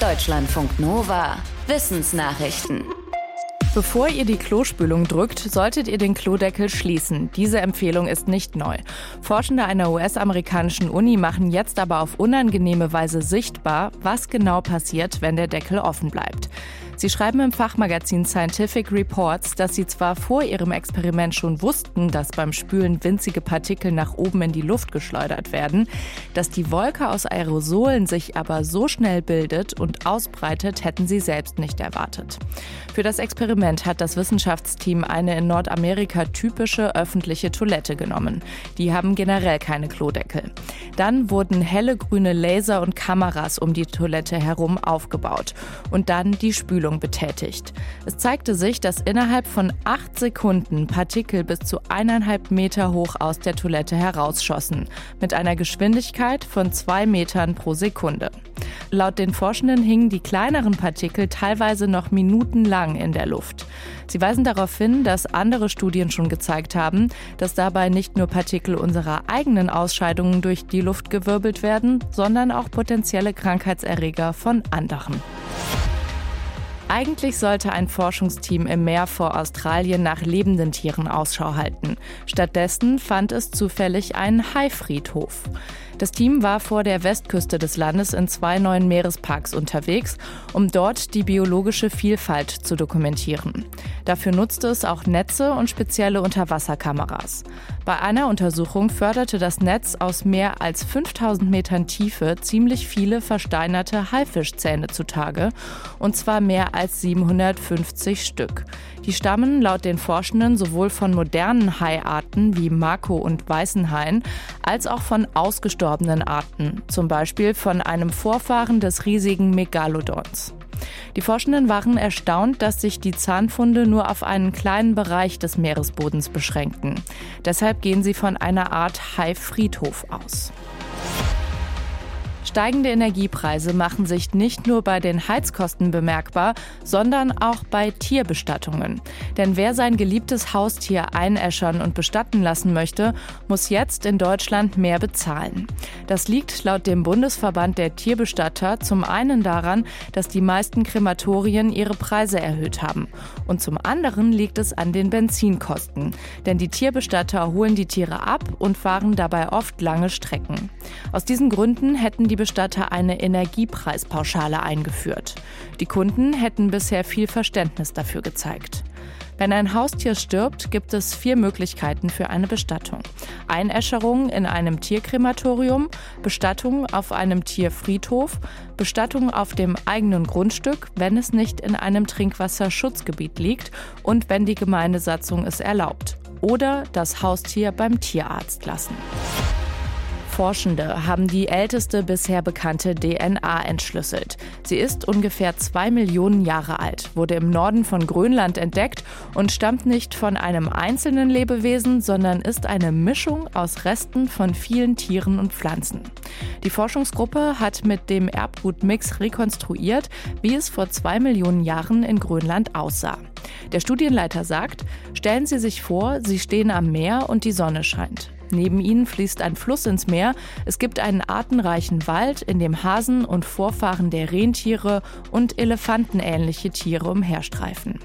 Deutschlandfunk Nova. Wissensnachrichten. Bevor ihr die Klospülung drückt, solltet ihr den Klodeckel schließen. Diese Empfehlung ist nicht neu. Forschende einer US-amerikanischen Uni machen jetzt aber auf unangenehme Weise sichtbar, was genau passiert, wenn der Deckel offen bleibt. Sie schreiben im Fachmagazin Scientific Reports, dass sie zwar vor ihrem Experiment schon wussten, dass beim Spülen winzige Partikel nach oben in die Luft geschleudert werden, dass die Wolke aus Aerosolen sich aber so schnell bildet und ausbreitet, hätten sie selbst nicht erwartet. Für das Experiment hat das Wissenschaftsteam eine in Nordamerika typische öffentliche Toilette genommen. Die haben generell keine Klodeckel. Dann wurden helle grüne Laser und Kameras um die Toilette herum aufgebaut und dann die Spülung Spülung betätigt. Es zeigte sich, dass innerhalb von acht Sekunden Partikel bis zu eineinhalb Meter hoch aus der Toilette herausschossen, mit einer Geschwindigkeit von zwei Metern pro Sekunde. Laut den Forschenden hingen die kleineren Partikel teilweise noch minutenlang in der Luft. Sie weisen darauf hin, dass andere Studien schon gezeigt haben, dass dabei nicht nur Partikel unserer eigenen Ausscheidungen durch die Luft gewirbelt werden, sondern auch potenzielle Krankheitserreger von anderen. Eigentlich sollte ein Forschungsteam im Meer vor Australien nach lebenden Tieren Ausschau halten. Stattdessen fand es zufällig einen Haifriedhof. Das Team war vor der Westküste des Landes in zwei neuen Meeresparks unterwegs, um dort die biologische Vielfalt zu dokumentieren. Dafür nutzte es auch Netze und spezielle Unterwasserkameras. Bei einer Untersuchung förderte das Netz aus mehr als 5000 Metern Tiefe ziemlich viele versteinerte Haifischzähne zutage, und zwar mehr als 750 Stück. Die stammen laut den Forschenden sowohl von modernen Haiarten wie Mako und Weißenhain als auch von ausgestorbenen Arten, zum Beispiel von einem Vorfahren des riesigen Megalodons. Die Forschenden waren erstaunt, dass sich die Zahnfunde nur auf einen kleinen Bereich des Meeresbodens beschränkten. Deshalb gehen sie von einer Art Haifriedhof aus. Steigende Energiepreise machen sich nicht nur bei den Heizkosten bemerkbar, sondern auch bei Tierbestattungen. Denn wer sein geliebtes Haustier einäschern und bestatten lassen möchte, muss jetzt in Deutschland mehr bezahlen. Das liegt laut dem Bundesverband der Tierbestatter zum einen daran, dass die meisten Krematorien ihre Preise erhöht haben. Und zum anderen liegt es an den Benzinkosten. Denn die Tierbestatter holen die Tiere ab und fahren dabei oft lange Strecken. Aus diesen Gründen hätten die Bestatter eine Energiepreispauschale eingeführt. Die Kunden hätten bisher viel Verständnis dafür gezeigt. Wenn ein Haustier stirbt, gibt es vier Möglichkeiten für eine Bestattung. Einäscherung in einem Tierkrematorium, Bestattung auf einem Tierfriedhof, Bestattung auf dem eigenen Grundstück, wenn es nicht in einem Trinkwasserschutzgebiet liegt und wenn die Gemeindesatzung es erlaubt. Oder das Haustier beim Tierarzt lassen. Forschende haben die älteste bisher bekannte DNA entschlüsselt. Sie ist ungefähr zwei Millionen Jahre alt, wurde im Norden von Grönland entdeckt und stammt nicht von einem einzelnen Lebewesen, sondern ist eine Mischung aus Resten von vielen Tieren und Pflanzen. Die Forschungsgruppe hat mit dem Erbgutmix rekonstruiert, wie es vor zwei Millionen Jahren in Grönland aussah. Der Studienleiter sagt, stellen Sie sich vor, Sie stehen am Meer und die Sonne scheint. Neben ihnen fließt ein Fluss ins Meer. Es gibt einen artenreichen Wald, in dem Hasen und Vorfahren der Rentiere und elefantenähnliche Tiere umherstreifen.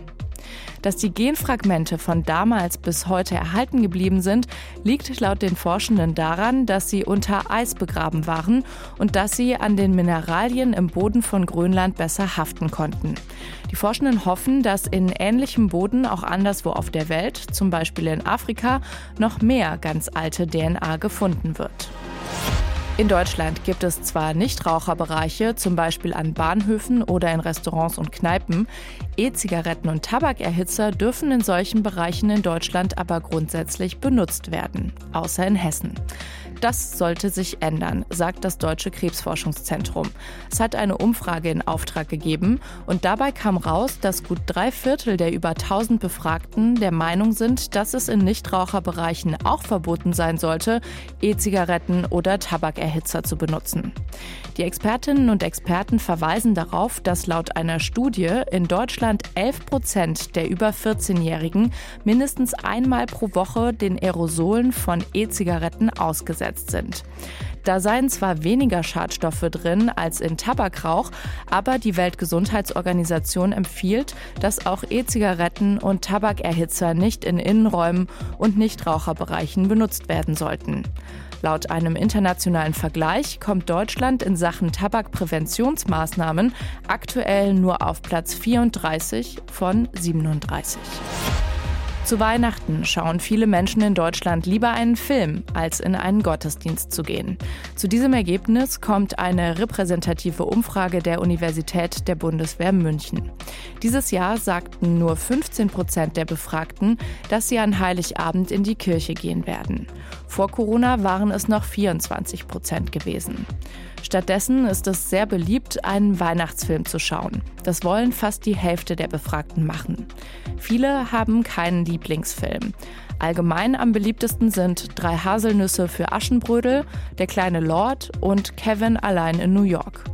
Dass die Genfragmente von damals bis heute erhalten geblieben sind, liegt laut den Forschenden daran, dass sie unter Eis begraben waren und dass sie an den Mineralien im Boden von Grönland besser haften konnten. Die Forschenden hoffen, dass in ähnlichem Boden auch anderswo auf der Welt, zum Beispiel in Afrika, noch mehr ganz alte DNA gefunden wird. In Deutschland gibt es zwar Nichtraucherbereiche, zum Beispiel an Bahnhöfen oder in Restaurants und Kneipen. E-Zigaretten und Tabakerhitzer dürfen in solchen Bereichen in Deutschland aber grundsätzlich benutzt werden, außer in Hessen. Das sollte sich ändern, sagt das Deutsche Krebsforschungszentrum. Es hat eine Umfrage in Auftrag gegeben und dabei kam raus, dass gut drei Viertel der über 1000 Befragten der Meinung sind, dass es in Nichtraucherbereichen auch verboten sein sollte, E-Zigaretten oder Tabakerhitzer zu benutzen. Die Expertinnen und Experten verweisen darauf, dass laut einer Studie in Deutschland 11 Prozent der über 14-Jährigen mindestens einmal pro Woche den Aerosolen von E-Zigaretten ausgesetzt sind. Da seien zwar weniger Schadstoffe drin als in Tabakrauch, aber die Weltgesundheitsorganisation empfiehlt, dass auch E-Zigaretten und Tabakerhitzer nicht in Innenräumen und Nichtraucherbereichen benutzt werden sollten. Laut einem internationalen Vergleich kommt Deutschland in Sachen Tabakpräventionsmaßnahmen aktuell nur auf Platz 34 von 37. Zu Weihnachten schauen viele Menschen in Deutschland lieber einen Film, als in einen Gottesdienst zu gehen. Zu diesem Ergebnis kommt eine repräsentative Umfrage der Universität der Bundeswehr München. Dieses Jahr sagten nur 15 Prozent der Befragten, dass sie an Heiligabend in die Kirche gehen werden. Vor Corona waren es noch 24 Prozent gewesen. Stattdessen ist es sehr beliebt, einen Weihnachtsfilm zu schauen. Das wollen fast die Hälfte der Befragten machen. Viele haben keinen Lieblingsfilm. Allgemein am beliebtesten sind Drei Haselnüsse für Aschenbrödel, Der kleine Lord und Kevin allein in New York.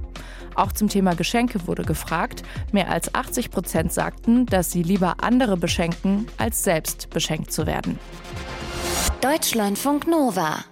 Auch zum Thema Geschenke wurde gefragt. Mehr als 80 Prozent sagten, dass sie lieber andere beschenken, als selbst beschenkt zu werden. Deutschlandfunk Nova